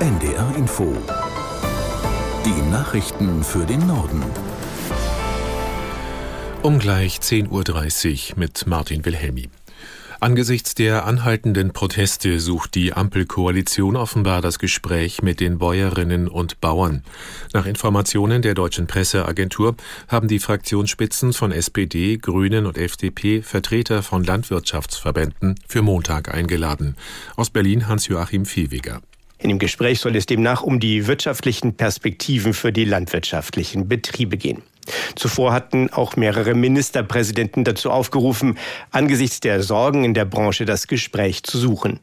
NDR Info. Die Nachrichten für den Norden. Um gleich 10.30 Uhr mit Martin Wilhelmi. Angesichts der anhaltenden Proteste sucht die Ampelkoalition offenbar das Gespräch mit den Bäuerinnen und Bauern. Nach Informationen der deutschen Presseagentur haben die Fraktionsspitzen von SPD, Grünen und FDP Vertreter von Landwirtschaftsverbänden für Montag eingeladen. Aus Berlin Hans-Joachim Viehweger. In dem Gespräch soll es demnach um die wirtschaftlichen Perspektiven für die landwirtschaftlichen Betriebe gehen. Zuvor hatten auch mehrere Ministerpräsidenten dazu aufgerufen, angesichts der Sorgen in der Branche das Gespräch zu suchen.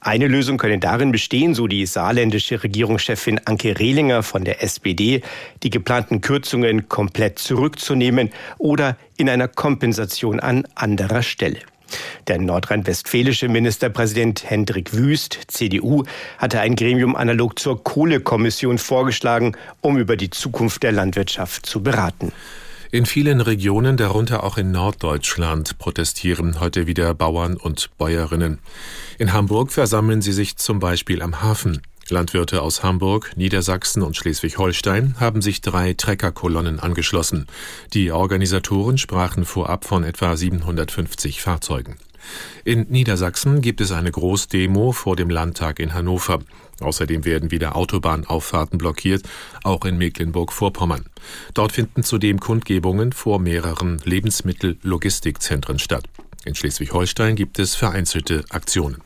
Eine Lösung könne darin bestehen, so die saarländische Regierungschefin Anke Rehlinger von der SPD, die geplanten Kürzungen komplett zurückzunehmen oder in einer Kompensation an anderer Stelle. Der nordrhein-westfälische Ministerpräsident Hendrik Wüst, CDU, hatte ein Gremium analog zur Kohlekommission vorgeschlagen, um über die Zukunft der Landwirtschaft zu beraten. In vielen Regionen, darunter auch in Norddeutschland, protestieren heute wieder Bauern und Bäuerinnen. In Hamburg versammeln sie sich zum Beispiel am Hafen. Landwirte aus Hamburg, Niedersachsen und Schleswig-Holstein haben sich drei Treckerkolonnen angeschlossen. Die Organisatoren sprachen vorab von etwa 750 Fahrzeugen. In Niedersachsen gibt es eine Großdemo vor dem Landtag in Hannover. Außerdem werden wieder Autobahnauffahrten blockiert, auch in Mecklenburg-Vorpommern. Dort finden zudem Kundgebungen vor mehreren Lebensmittellogistikzentren statt. In Schleswig-Holstein gibt es vereinzelte Aktionen.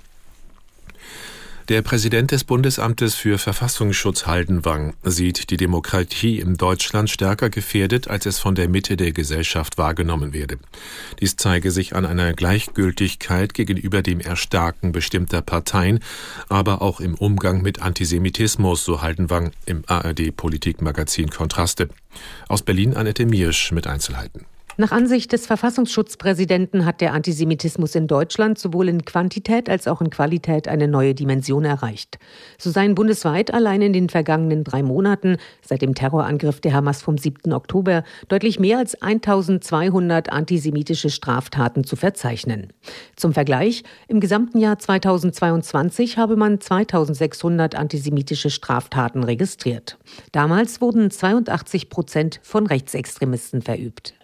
Der Präsident des Bundesamtes für Verfassungsschutz Haldenwang sieht die Demokratie in Deutschland stärker gefährdet, als es von der Mitte der Gesellschaft wahrgenommen werde. Dies zeige sich an einer Gleichgültigkeit gegenüber dem Erstarken bestimmter Parteien, aber auch im Umgang mit Antisemitismus, so Haldenwang im ARD Politikmagazin Kontraste. Aus Berlin Annette Miersch mit Einzelheiten. Nach Ansicht des Verfassungsschutzpräsidenten hat der Antisemitismus in Deutschland sowohl in Quantität als auch in Qualität eine neue Dimension erreicht. So seien bundesweit allein in den vergangenen drei Monaten seit dem Terrorangriff der Hamas vom 7. Oktober deutlich mehr als 1200 antisemitische Straftaten zu verzeichnen. Zum Vergleich, im gesamten Jahr 2022 habe man 2600 antisemitische Straftaten registriert. Damals wurden 82 Prozent von Rechtsextremisten verübt.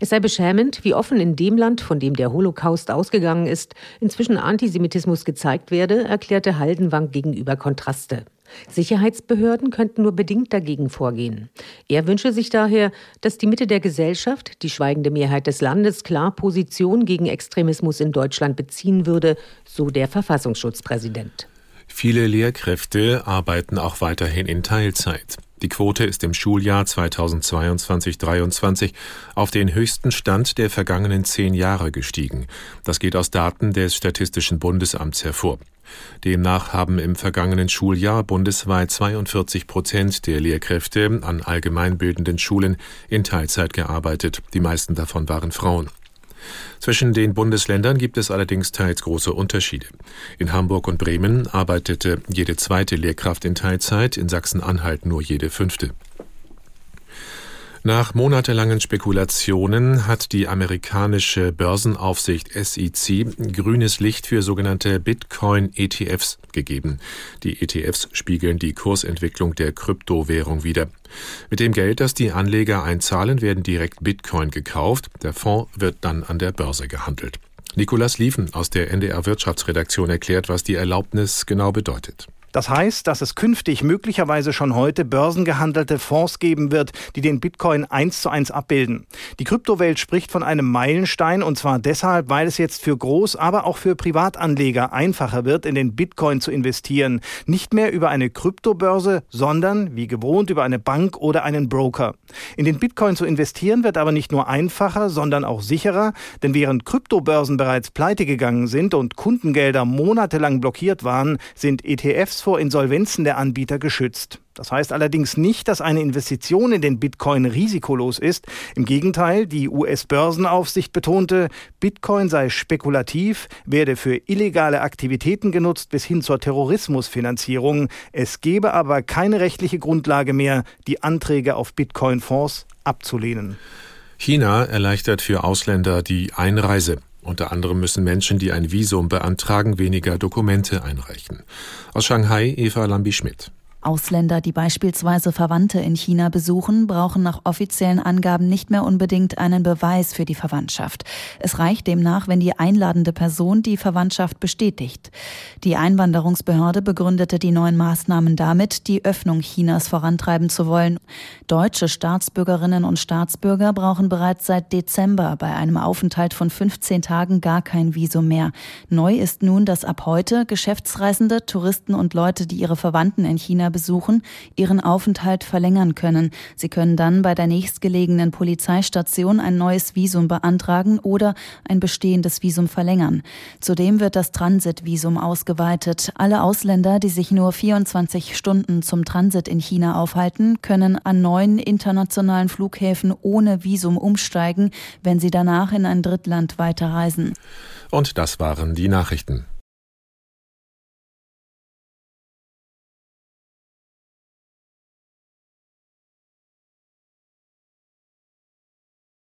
Es sei beschämend, wie offen in dem Land, von dem der Holocaust ausgegangen ist, inzwischen Antisemitismus gezeigt werde, erklärte Haldenwang gegenüber Kontraste. Sicherheitsbehörden könnten nur bedingt dagegen vorgehen. Er wünsche sich daher, dass die Mitte der Gesellschaft, die schweigende Mehrheit des Landes, klar Position gegen Extremismus in Deutschland beziehen würde, so der Verfassungsschutzpräsident. Viele Lehrkräfte arbeiten auch weiterhin in Teilzeit. Die Quote ist im Schuljahr 2022-23 auf den höchsten Stand der vergangenen zehn Jahre gestiegen. Das geht aus Daten des Statistischen Bundesamts hervor. Demnach haben im vergangenen Schuljahr bundesweit 42 Prozent der Lehrkräfte an allgemeinbildenden Schulen in Teilzeit gearbeitet. Die meisten davon waren Frauen. Zwischen den Bundesländern gibt es allerdings teils große Unterschiede. In Hamburg und Bremen arbeitete jede zweite Lehrkraft in Teilzeit, in Sachsen-Anhalt nur jede fünfte. Nach monatelangen Spekulationen hat die amerikanische Börsenaufsicht SEC grünes Licht für sogenannte Bitcoin-ETFs gegeben. Die ETFs spiegeln die Kursentwicklung der Kryptowährung wider. Mit dem Geld, das die Anleger einzahlen, werden direkt Bitcoin gekauft. Der Fonds wird dann an der Börse gehandelt. Nikolas Liefen aus der NDR Wirtschaftsredaktion erklärt, was die Erlaubnis genau bedeutet. Das heißt, dass es künftig möglicherweise schon heute börsengehandelte Fonds geben wird, die den Bitcoin eins zu eins abbilden. Die Kryptowelt spricht von einem Meilenstein und zwar deshalb, weil es jetzt für Groß-, aber auch für Privatanleger einfacher wird, in den Bitcoin zu investieren. Nicht mehr über eine Kryptobörse, sondern wie gewohnt über eine Bank oder einen Broker. In den Bitcoin zu investieren wird aber nicht nur einfacher, sondern auch sicherer, denn während Kryptobörsen bereits pleite gegangen sind und Kundengelder monatelang blockiert waren, sind ETFs vor Insolvenzen der Anbieter geschützt. Das heißt allerdings nicht, dass eine Investition in den Bitcoin risikolos ist. Im Gegenteil, die US-Börsenaufsicht betonte, Bitcoin sei spekulativ, werde für illegale Aktivitäten genutzt bis hin zur Terrorismusfinanzierung. Es gebe aber keine rechtliche Grundlage mehr, die Anträge auf Bitcoin-Fonds abzulehnen. China erleichtert für Ausländer die Einreise. Unter anderem müssen Menschen, die ein Visum beantragen, weniger Dokumente einreichen. Aus Shanghai Eva Lambi-Schmidt. Ausländer, die beispielsweise Verwandte in China besuchen, brauchen nach offiziellen Angaben nicht mehr unbedingt einen Beweis für die Verwandtschaft. Es reicht demnach, wenn die einladende Person die Verwandtschaft bestätigt. Die Einwanderungsbehörde begründete die neuen Maßnahmen damit, die Öffnung Chinas vorantreiben zu wollen. Deutsche Staatsbürgerinnen und Staatsbürger brauchen bereits seit Dezember bei einem Aufenthalt von 15 Tagen gar kein Visum mehr. Neu ist nun, dass ab heute Geschäftsreisende, Touristen und Leute, die ihre Verwandten in China besuchen, ihren Aufenthalt verlängern können. Sie können dann bei der nächstgelegenen Polizeistation ein neues Visum beantragen oder ein bestehendes Visum verlängern. Zudem wird das Transitvisum ausgeweitet. Alle Ausländer, die sich nur 24 Stunden zum Transit in China aufhalten, können an neuen internationalen Flughäfen ohne Visum umsteigen, wenn sie danach in ein Drittland weiterreisen. Und das waren die Nachrichten.